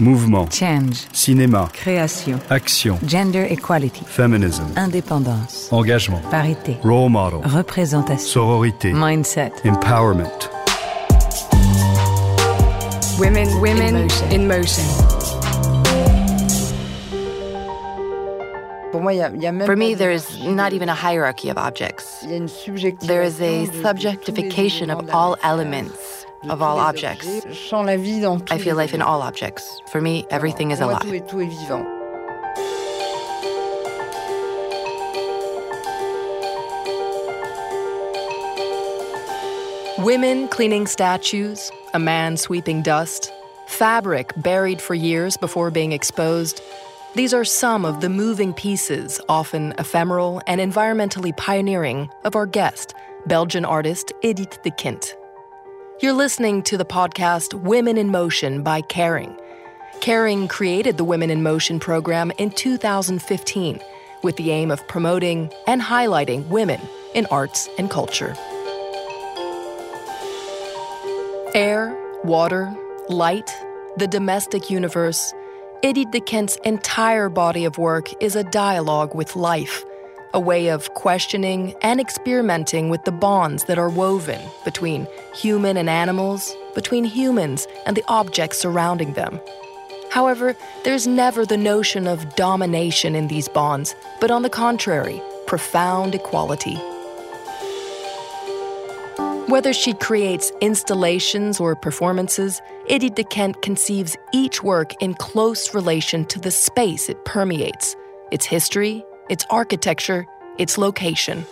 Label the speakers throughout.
Speaker 1: Mouvement.
Speaker 2: Change.
Speaker 1: Cinéma.
Speaker 2: Création.
Speaker 1: Action.
Speaker 2: Gender equality.
Speaker 1: Feminism.
Speaker 2: Indépendance.
Speaker 1: Engagement.
Speaker 2: Parité.
Speaker 1: Role model.
Speaker 2: Représentation.
Speaker 1: Sororité.
Speaker 2: Mindset.
Speaker 1: Empowerment.
Speaker 3: Women, women in motion.
Speaker 4: Pour moi, il y a, il y a même
Speaker 5: For
Speaker 4: pas
Speaker 5: me,
Speaker 4: de
Speaker 5: there is
Speaker 4: hiérarchie.
Speaker 5: not even a hierarchy of objects.
Speaker 4: Il y a une subjectivation
Speaker 5: There is a
Speaker 4: de- de tous les
Speaker 5: subjectification of
Speaker 4: éléments
Speaker 5: all
Speaker 4: de la matière,
Speaker 5: elements,
Speaker 4: de
Speaker 5: of all objects.
Speaker 4: objets. Je sens la vie dans tous
Speaker 5: I feel life in all objects. For me, everything is
Speaker 4: Pour moi, Tout
Speaker 5: alive.
Speaker 4: est, tout est vivant.
Speaker 3: Women cleaning statues, a man sweeping dust, fabric buried for years before being exposed. These are some of the moving pieces, often ephemeral and environmentally pioneering, of our guest, Belgian artist Edith Dekyndt. You're listening to the podcast Women in Motion by Kering. Kering created the Women in Motion program in 2015 with the aim of promoting and highlighting women in arts and culture. Air, water, light, the domestic universe, Edith Dekyndt's entire body of work is a dialogue with life, a way of questioning and experimenting with the bonds that are woven between human and animals, between humans and the objects surrounding them. However, there's never the notion of domination in these bonds, but on the contrary, profound equality. Whether she creates installations or performances, Edith Dekyndt conceives each work in close relation to the space it permeates, its history, its architecture, its location.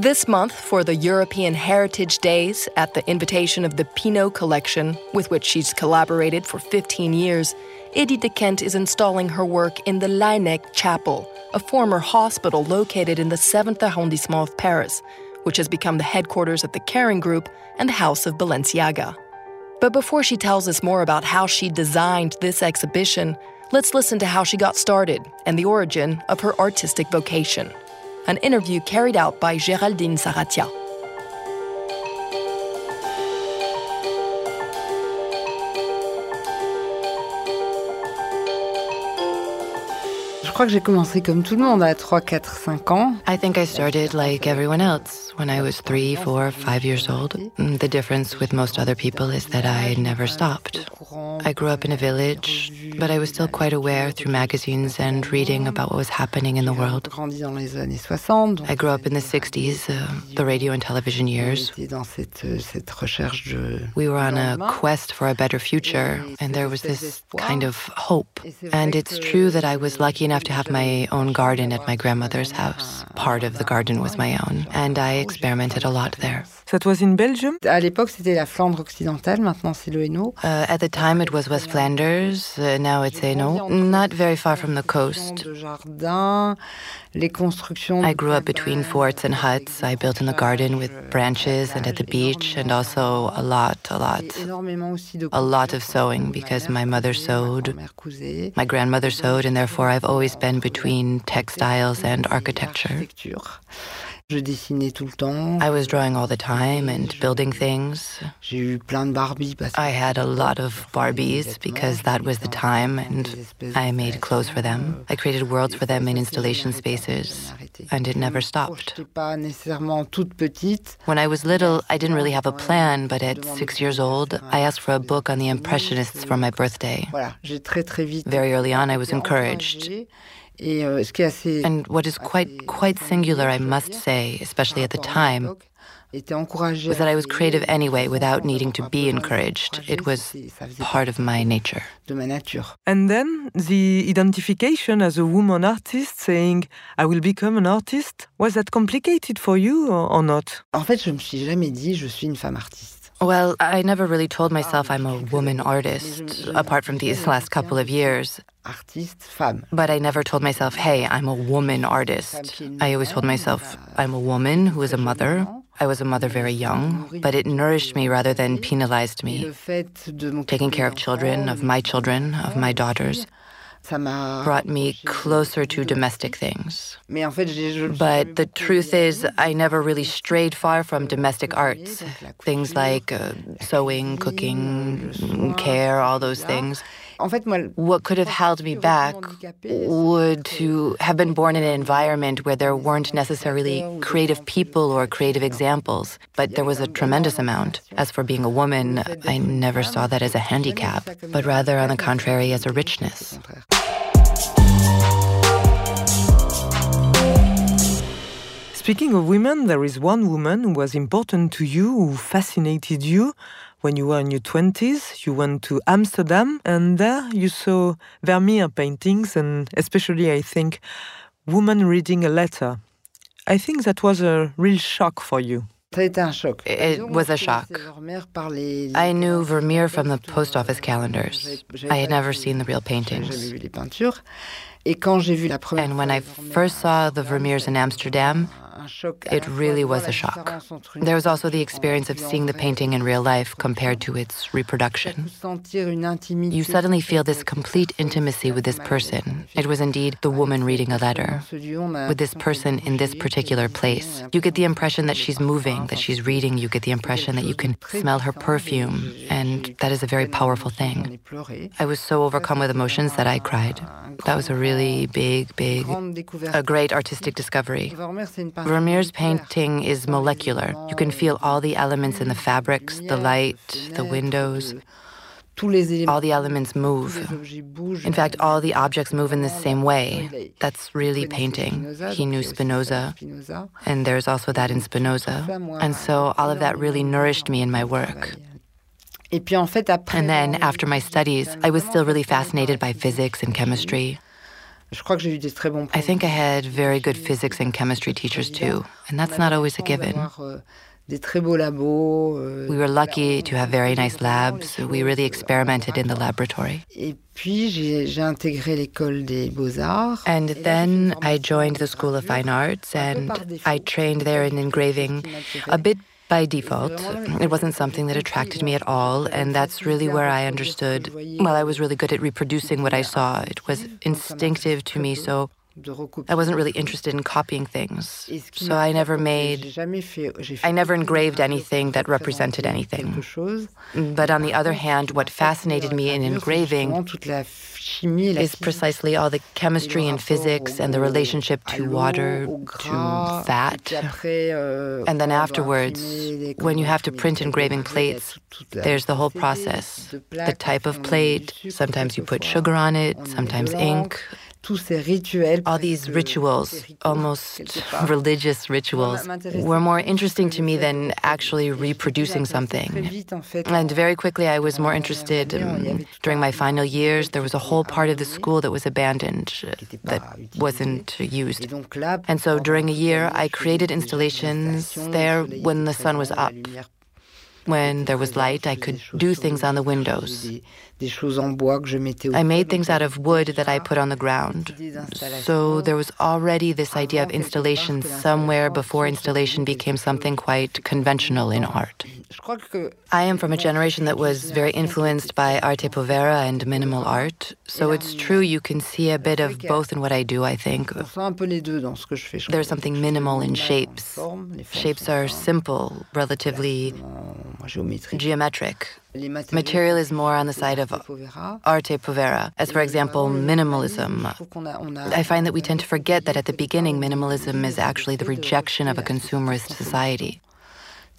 Speaker 3: This month, for the European Heritage Days, at the invitation of the Pinault Collection, with which she's collaborated for 15 years, Edith Dekyndt is installing her work in the Laennec Chapel, a former hospital located in the 7th arrondissement of Paris, which has become the headquarters of the Kering Group and the House of Balenciaga. But before she tells us more about how she designed this exhibition, let's listen to how she got started and the origin of her artistic vocation. An interview carried out by Géraldine Sarratia.
Speaker 4: Je crois que j'ai commencé comme tout le monde à 3, 4, 5 ans.
Speaker 5: I think I started like everyone else when I was three, four, five years old. Mm, The difference with most other people is that I never stopped. I grew up in a village, but I was still quite aware through magazines and reading about what was happening in the world.
Speaker 4: grandi dans les années 60. donc
Speaker 5: I grew up in the 60s, uh, the radio and television years. We were on a quest for a better future, and there was this kind of hope. And it's true that I was lucky enough to have my own garden at my grandmother's house. Part of the garden was my own, and I experimented a lot there.
Speaker 6: That was in Belgium?
Speaker 4: À l'époque, c'était la Flandre occidentale, maintenant c'est le Hainaut.
Speaker 5: Uh, at the time, it was West Flanders. Uh, now it's Hainaut, not very far from the coast.
Speaker 4: De jardin, les constructions...
Speaker 5: I grew up between forts and huts. I built in the garden with branches and at the beach, and also a lot, a lot,
Speaker 4: énormément aussi de
Speaker 5: a lot of sewing because my mother sewed. My grandmother sewed, and therefore I've always been between textiles and architecture.
Speaker 4: Je dessinais tout le temps.
Speaker 5: I was drawing all the time and building things.
Speaker 4: J'ai eu plein de parce que
Speaker 5: I had a lot of Barbies because that was the time, and I made clothes for them. Euh, I created worlds for them in installation spaces, and it never stopped.
Speaker 4: pas nécessairement toute petite.
Speaker 5: When I was little, I didn't really have a euh, plan, but at six years old, I asked for a book on the Impressionists for my birthday.
Speaker 4: Voilà, j'ai très très vite.
Speaker 5: Very early on, I was encouraged.
Speaker 4: Encouragée. Et euh, ce qui est assez
Speaker 5: And what is quite, quite singular, I must say, especially at the time, was that I was creative anyway without needing to be encouraged. It was part of my nature.
Speaker 4: de ma nature.
Speaker 6: And then the identification as a woman artist, saying, I will become an artist, was that complicated for you or, or not?
Speaker 4: En fait, je me suis jamais dit je suis une femme artiste.
Speaker 5: Well, I never really told myself ah, I'm a woman artist, apart from these last couple of years.
Speaker 4: Artiste, femme.
Speaker 5: But I never told myself, hey, I'm a woman artist. I always told myself, I'm a woman who is a mother. I was a mother very young, but it nourished me rather than penalized me.
Speaker 4: Le fait de m'occuper
Speaker 5: Taking care of children, of my children, of my daughters, brought me closer to domestic things.
Speaker 4: Mais en fait, j'ai je-
Speaker 5: But the truth is, I never really strayed far from domestic arts. Things like uh, sewing, cooking, care, all those things. What could have held me back would to have been born in an environment where there weren't necessarily creative people or creative examples, but there was a tremendous amount. As for being a woman, I never saw that as a handicap, but rather, on the contrary, as a richness.
Speaker 6: Speaking of women, there is one woman who was important to you, who fascinated you. When you were in your 20s, you went to Amsterdam, and there you saw Vermeer paintings, and especially, I think, woman reading a letter. I think that was a real shock for you.
Speaker 5: It was a shock. I knew Vermeer from the post office calendars. I had never seen the real paintings. And when I first saw the Vermeers in Amsterdam, it really was a shock. There was also the experience of seeing the painting in real life compared to its reproduction. You suddenly feel this complete intimacy with this person. It was indeed the woman reading a letter. With this person in this particular place, you get the impression that she's moving, that she's reading. You get the impression that you can smell her perfume, and that is a very powerful thing. I was so overcome with emotions that I cried. That was a really big, big, a great artistic discovery. Vermeer's painting is molecular. You can feel all the elements in the fabrics, the light, the windows. All the elements move. In fact, all the objects move in the same way. That's really painting. He knew Spinoza, and there's also that in Spinoza. And so all of that really nourished me in my work. And then, after my studies, I was still really fascinated by physics and chemistry. I think I had very good physics and chemistry teachers too, and that's not always a given. We were lucky to have very nice labs. We really experimented in the laboratory. And then I joined the School of Fine Arts and I trained there in engraving a bit by default. It wasn't something that attracted me at all, and that's really where I understood. Well, I was really good at reproducing what I saw. It was instinctive to me, so I wasn't really interested in copying things. So I never made, I never engraved anything that represented anything. Mm, but on the other hand, what fascinated me in engraving is precisely all the chemistry and physics and the relationship to water, to fat. And then afterwards, when you have to print engraving plates, there's the whole process. The type of plate, sometimes you put sugar on it, sometimes ink all these rituals, almost religious rituals, were more interesting to me than actually reproducing something. And very quickly, I was more interested. Um, during my final years, there was a whole part of the school that was abandoned, that wasn't used. And so during a year, I created installations there when the sun was up. When there was light, I could do things on the windows. I made things out of wood that I put on the ground. So there was already this idea of installation somewhere before installation became something quite conventional in art. I am from a generation that was very influenced by arte povera and minimal art. So it's true you can see a bit of both in what I do, I think. There's something minimal in shapes. Shapes are simple, relatively geometric. Material is more on the side of arte povera, as for example, minimalism. I find that we tend to forget that at the beginning, minimalism is actually the rejection of a consumerist society.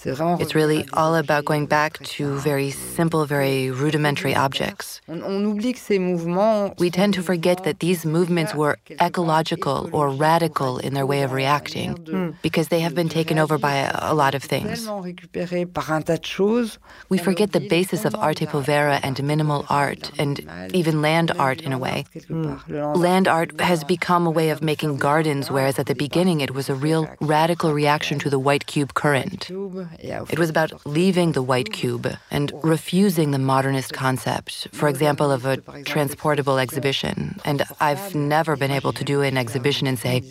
Speaker 5: It's really all about going back to very simple, very rudimentary objects. We tend to forget that these movements were ecological or radical in their way of reacting hmm, because they have been taken over by a lot of things. We forget the basis of arte povera and minimal art and even land art in a way. Hmm. Land art has become a way of making gardens, whereas at the beginning it was a real radical reaction to the white cube current. It was about leaving the white cube and refusing the modernist concept, for example, of a transportable exhibition. And I've never been able to do an exhibition and say,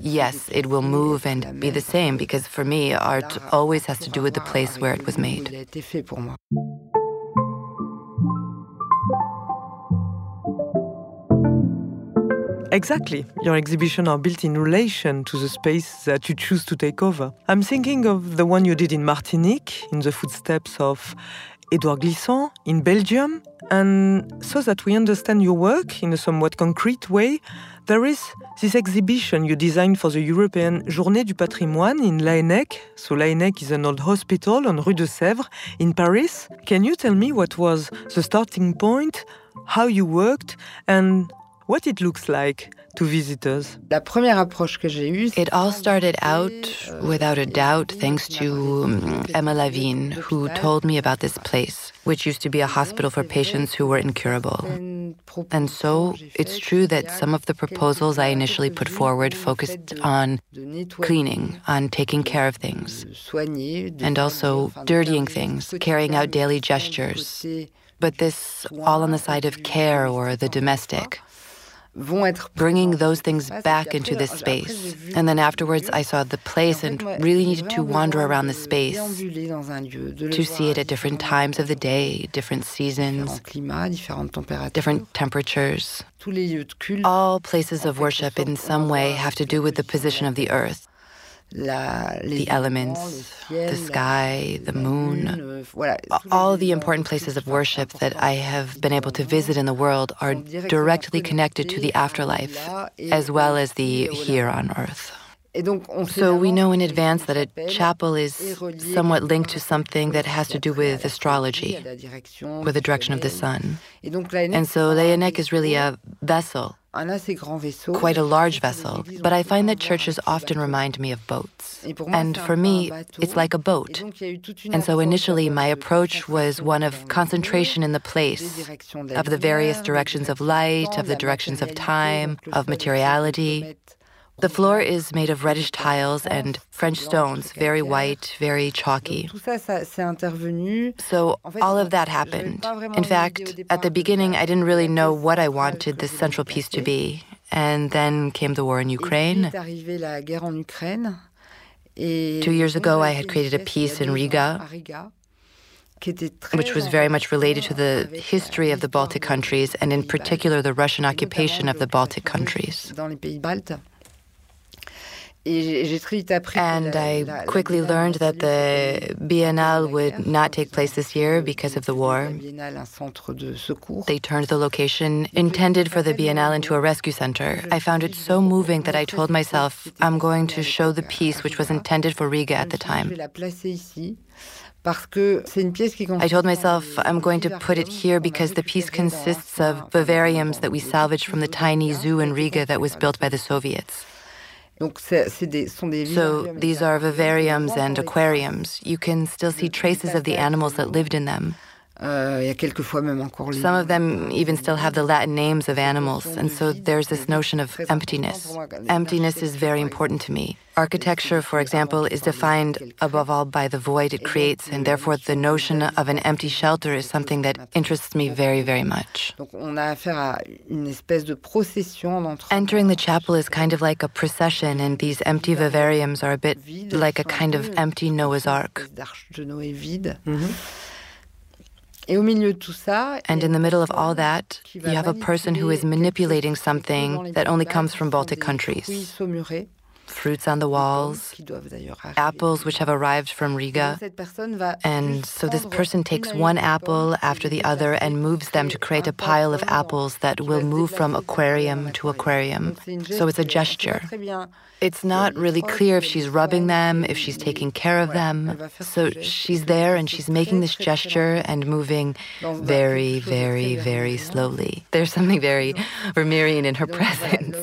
Speaker 5: yes, it will move and be the same, because for me, art always has to do with the place where it was made.
Speaker 6: Exactly. Your exhibitions are built in relation to the space that you choose to take over. I'm thinking of the one you did in Martinique, in the footsteps of Edouard Glissant in Belgium. And so that we understand your work in a somewhat concrete way, there is this exhibition you designed for the European Journée du Patrimoine in Laennec. So Laennec is an old hospital on Rue de Sèvres in Paris. Can you tell me what was the starting point, how you worked, and what it looks like to visitors?
Speaker 4: La première approche que j'ai eue,
Speaker 5: It all started out, without a doubt, thanks to um, Emma Lavigne, who told me about this place, which used to be a hospital for patients who were incurable. And so it's true that some of the proposals I initially put forward focused on cleaning, on taking care of things, and also dirtying things, carrying out daily gestures. But this all on the side of care or the domestic bringing those things back into this space. And then afterwards, I saw the place and really needed to wander around the space to see it at different times of the day, different seasons, different temperatures. All places of worship in some way have to do with the position of the earth. The elements, the sky, the moon, all the important places of worship that I have been able to visit in the world are directly connected to the afterlife as well as the here on earth. So we know in advance that a chapel is somewhat linked to something that has to do with astrology, with the direction of the sun. And so Laennec is really a vessel, quite a large vessel. But I find that churches often remind me of boats. And for me, it's like a boat. And so initially, my approach was one of concentration in the place, of the various directions of light, of the directions of time, of materiality. The floor is made of reddish tiles and French stones, very white, very chalky. So all of that happened. In fact, at the beginning, I didn't really know what I wanted this central piece to be. And then came the war in Ukraine. Two years ago, I had created a piece in Riga which was very much related to the history of the Baltic countries and, in particular, the Russian occupation of the Baltic countries. And I quickly learned that the Biennale would not take place this year because of the war. They turned the location intended for the Biennale into a rescue center. I found it so moving that I told myself I'm going to show the piece which was intended for Riga at the time. I told myself I'm going to put it here because the piece consists of vivariums that we salvaged from the tiny zoo in Riga that was built by the Soviets. So these are vivariums and aquariums. You can still see traces of the animals that lived in them. Some of them even still have the Latin names of animals, and so there's this notion of emptiness. Emptiness is very important to me. Architecture, for example, is defined above all by the void it creates, and therefore the notion of an empty shelter is something that interests me very, very much. Entering the chapel is kind of like a procession, and these empty vivariums are a bit like a kind of empty Noah's Ark. Mm-hmm. And in the middle of all that, you have a person who is manipulating something that only comes from Baltic countries. Fruits on the walls, apples which have arrived from Riga. And so this person takes one apple after the other and moves them to create a pile of apples that will move from aquarium to aquarium. So it's a gesture. It's not really clear if she's rubbing them, if she's taking care of them. So she's there and she's making this gesture and moving very, very, very slowly. There's something very Vermeerian in her presence.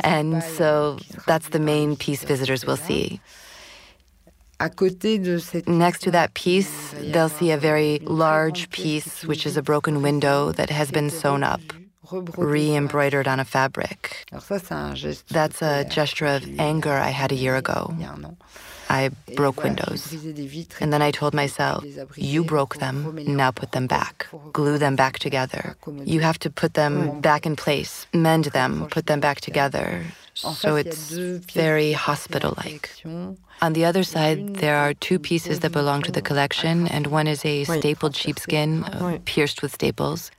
Speaker 5: And so that's the main piece euh, visitors will see. Next to that piece, they'll see a very large piece, which is a broken window that has been sewn up re embroidered on a fabric. That's a gesture of anger I had a year ago. I broke windows. And then I told myself, you broke them, now put them back. Glue them back together. You have to put them back in place, mend them, put them back together. So it's very hospital like. On the other side, there are two pieces that belong to the collection, and one is a stapled sheepskin uh, pierced with staples.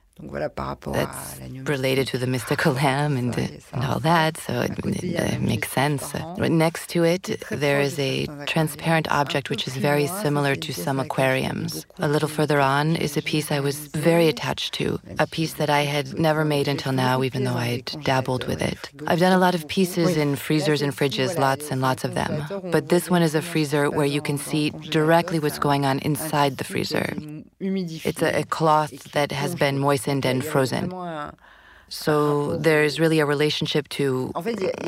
Speaker 5: That's related to the mystical lamb and, and all that, so it, it, makes sense. Next to it, there is a transparent object which is very similar to some aquariums. A little further on is a piece I was very attached to, a piece that I had never made until now, even though I had dabbled with it. I've done a lot of pieces in freezers and fridges, lots and lots of them. But this one is a freezer where you can see directly what's going on inside the freezer. It's a, a cloth that has been moistened and frozen. So there's really a relationship to,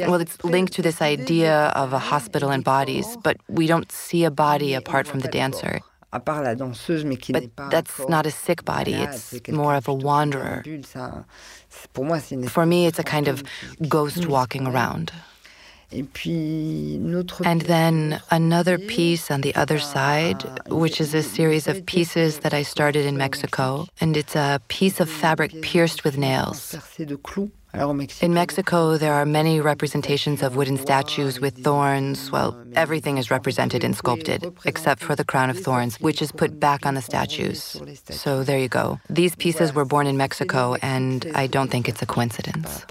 Speaker 5: well, it's linked to this idea of a hospital and bodies, but we don't see a body apart from the dancer. But that's not a sick body, it's more of a wanderer. For me, it's a kind of ghost walking around. And then another piece on the other side, which is a series of pieces that I started in Mexico. And it's a piece of fabric pierced with nails. In Mexico, there are many representations of wooden statues with thorns. Well, everything is represented and sculpted, except for the crown of thorns, which is put back on the statues. So there you go. These pieces were born in Mexico, and I don't think it's a coincidence.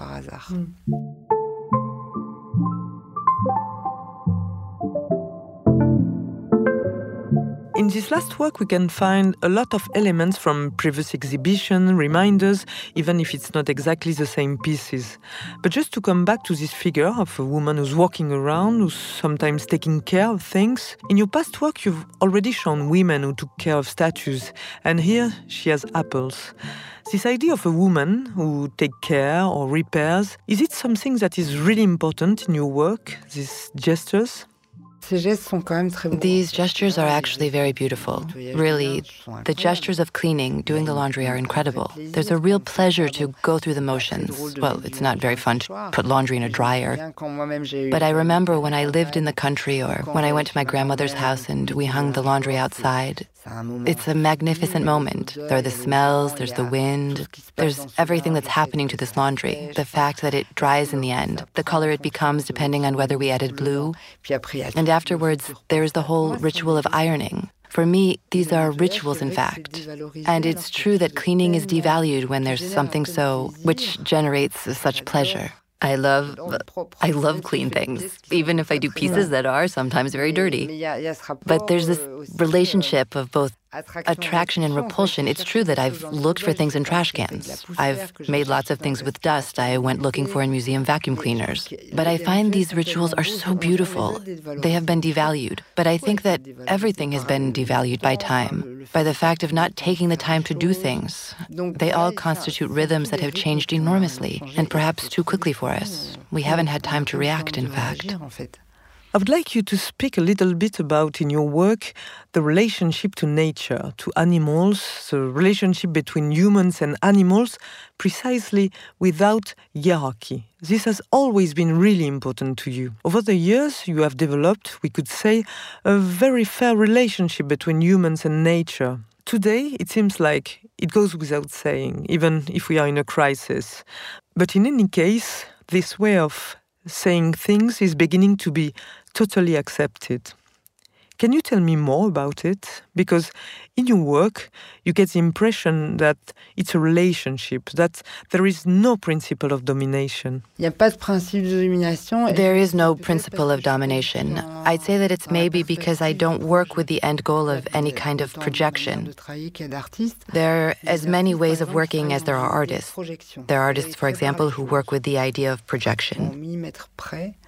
Speaker 6: In this last work, we can find a lot of elements from previous exhibition, reminders, even if it's not exactly the same pieces. But just to come back to this figure of a woman who's walking around, who's sometimes taking care of things, in your past work, you've already shown women who took care of statues, and here she has apples. This idea of a woman who takes care or repairs, is it something that is really important in your work, these gestures?
Speaker 5: These gestures are actually very beautiful. Really, the gestures of cleaning, doing the laundry are incredible. There's a real pleasure to go through the motions. Well, it's not very fun to put laundry in a dryer. But I remember when I lived in the country or when I went to my grandmother's house and we hung the laundry outside. It's a magnificent moment. There are the smells, there's the wind, there's everything that's happening to this laundry. The fact that it dries in the end, the color it becomes depending on whether we added blue. And afterwards, there's the whole ritual of ironing. For me, these are rituals, in fact. And it's true that cleaning is devalued when there's something so, which generates such pleasure. I love I love clean things, even if I do pieces that are sometimes very dirty. But there's this relationship of both attraction and repulsion. It's true that I've looked for things in trash cans. I've made lots of things with dust I went looking for in museum vacuum cleaners. But I find these rituals are so beautiful. They have been devalued. But I think that everything has been devalued by time, by the fact of not taking the time to do things. They all constitute rhythms that have changed enormously, and perhaps too quickly for us. We haven't had time to react, in fact.
Speaker 6: I would like you to speak a little bit about, in your work, the relationship to nature, to animals, the relationship between humans and animals, precisely without hierarchy. This has always been really important to you. Over the years, you have developed, we could say, a very fair relationship between humans and nature. Today, it seems like it goes without saying, even if we are in a crisis. But in any case, this way of saying things is beginning to be totally accepted. Can you tell me more about it? Because in your work, you get the impression that it's a relationship, that there is no principle of domination.
Speaker 5: There is no principle of domination. I'd say that it's maybe because I don't work with the end goal of any kind of projection. There are as many ways of working as there are artists. There are artists, for example, who work with the idea of projection.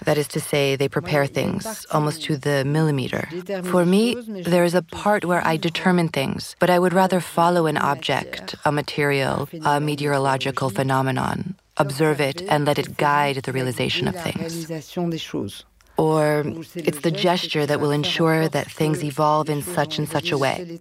Speaker 5: That is to say, they prepare things almost to the millimeter. For me, there is a part where I determine things, but I would rather follow an object, a material, a meteorological phenomenon, observe it, and let it guide the realization of things or it's the gesture that will ensure that things evolve in such and such a way.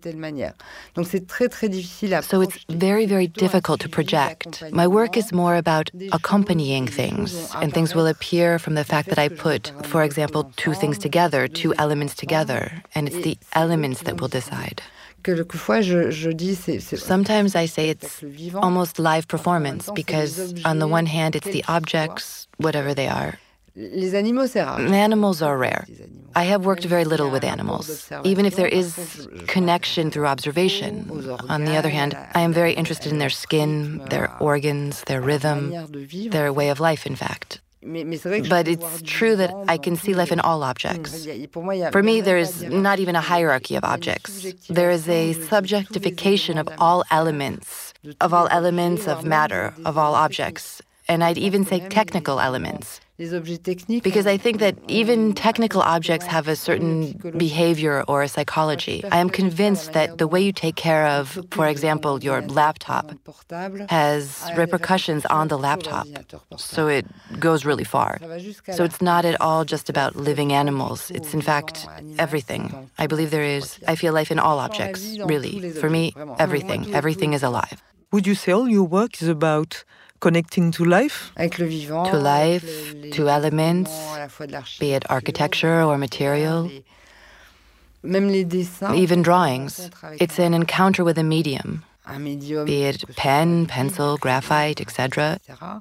Speaker 5: So it's very, very difficult to project. My work is more about accompanying things, and things will appear from the fact that I put, for example, two things together, two elements together, and it's the elements that will decide. Sometimes I say it's almost live performance because, on the one hand, it's the objects, whatever they are,
Speaker 4: Les animaux, c'est rare.
Speaker 5: Animals are rare. I have worked very little with animals, even if there is connection through observation. On the other hand, I am very interested in their skin, their organs, their rhythm, their way of life, in fact. But it's true that I can see life in all objects. For me, there is not even a hierarchy of objects. There is a subjectification of all elements, of all elements of matter, of all objects, and I'd even say technical elements. Because I think that even technical objects have a certain behavior or a psychology. I am convinced that the way you take care of, for example, your laptop has repercussions on the laptop. So it goes really far. So it's not at all just about living animals. It's in fact everything. I believe there is, I feel life in all objects, really. For me, everything. Everything is alive.
Speaker 6: Would you say all your work is about connecting to life?
Speaker 5: To life, to elements, be it architecture or material, even drawings. It's an encounter with a medium. Be it pen, pencil, graphite, etc.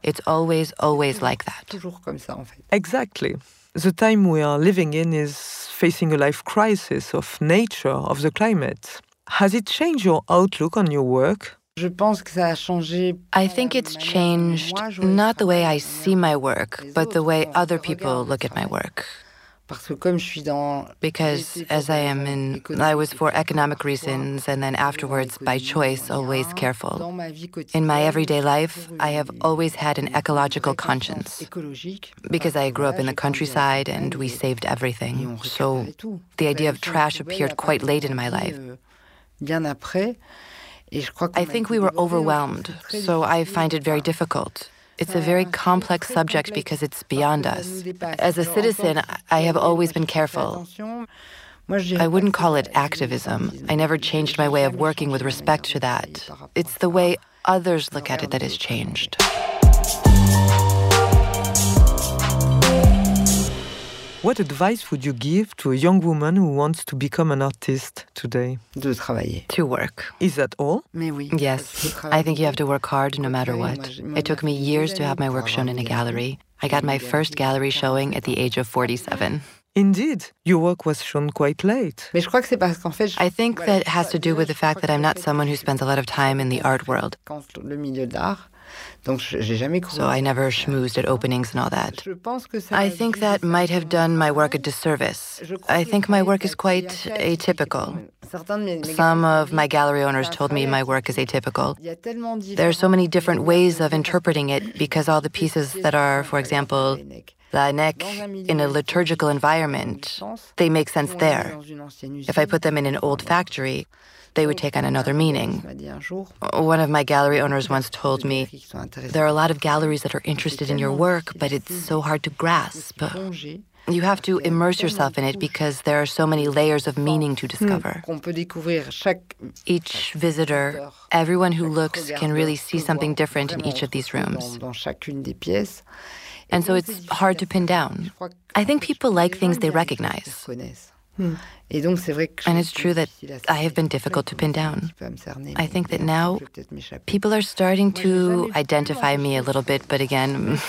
Speaker 5: It's always, always like that.
Speaker 6: Exactly. The time we are living in is facing a life crisis of nature, of the climate. Has it changed your outlook on your work?
Speaker 5: I think it's changed not the way I see my work, but the way other people look at my work. Because as I am in, I was for economic reasons and then afterwards by choice always careful. In my everyday life, I have always had an ecological conscience. Because I grew up in the countryside and we saved everything. So the idea of trash appeared quite late in my life. I think we were overwhelmed, so I find it very difficult. It's a very complex subject because it's beyond us. As a citizen, I have always been careful. I wouldn't call it activism. I never changed my way of working with respect to that. It's the way others look at it that has changed.
Speaker 6: What advice would you give to a young woman who wants to become an artist today?
Speaker 5: To work.
Speaker 6: Is that all?
Speaker 5: Yes. I think you have to work hard no matter what. It took me years to have my work shown in a gallery. I got my first gallery showing at the age of 47.
Speaker 6: Indeed, your work was shown quite late.
Speaker 5: I think that has to do with the fact that I'm not someone who spends a lot of time in the art world. So I never schmoozed at openings and all that. I think that might have done my work a disservice. I think my work is quite atypical. Some of my gallery owners told me my work is atypical. There are so many different ways of interpreting it because all the pieces that are, for example, Laennec in a liturgical environment, they make sense there. If I put them in an old factory, they would take on another meaning. One of my gallery owners once told me there are a lot of galleries that are interested in your work, but it's so hard to grasp. You have to immerse yourself in it because there are so many layers of meaning to discover. Each visitor, everyone who looks, can really see something different in each of these rooms. And so it's hard to pin down. I think people like things they recognize. Hmm. And it's true that I have been difficult to pin down. I think that now people are starting to identify me a little bit, but again,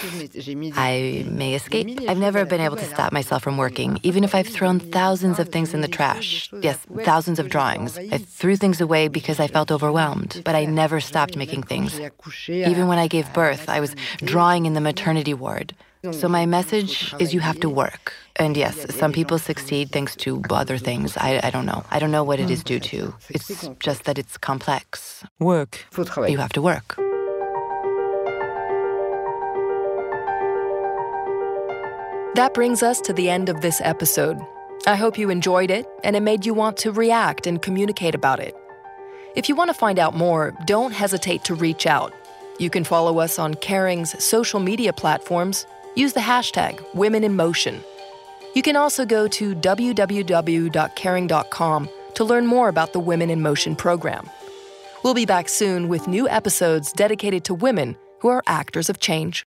Speaker 5: I may escape. I've never been able to stop myself from working, even if I've thrown thousands of things in the trash. Yes, thousands of drawings. I threw things away because I felt overwhelmed, but I never stopped making things. Even when I gave birth, I was drawing in the maternity ward. So my message is you have to work. And yes, some people succeed thanks to other things. I, I don't know. I don't know what it is due to. Mm. It's just that it's complex.
Speaker 6: Work.
Speaker 5: You have to work.
Speaker 3: That brings us to the end of this episode. I hope you enjoyed it and it made you want to react and communicate about it. If you want to find out more, don't hesitate to reach out. You can follow us on Kering's social media platforms. Use the hashtag Women in Motion. You can also go to www.kering.com to learn more about the Women in Motion program. We'll be back soon with new episodes dedicated to women who are actors of change.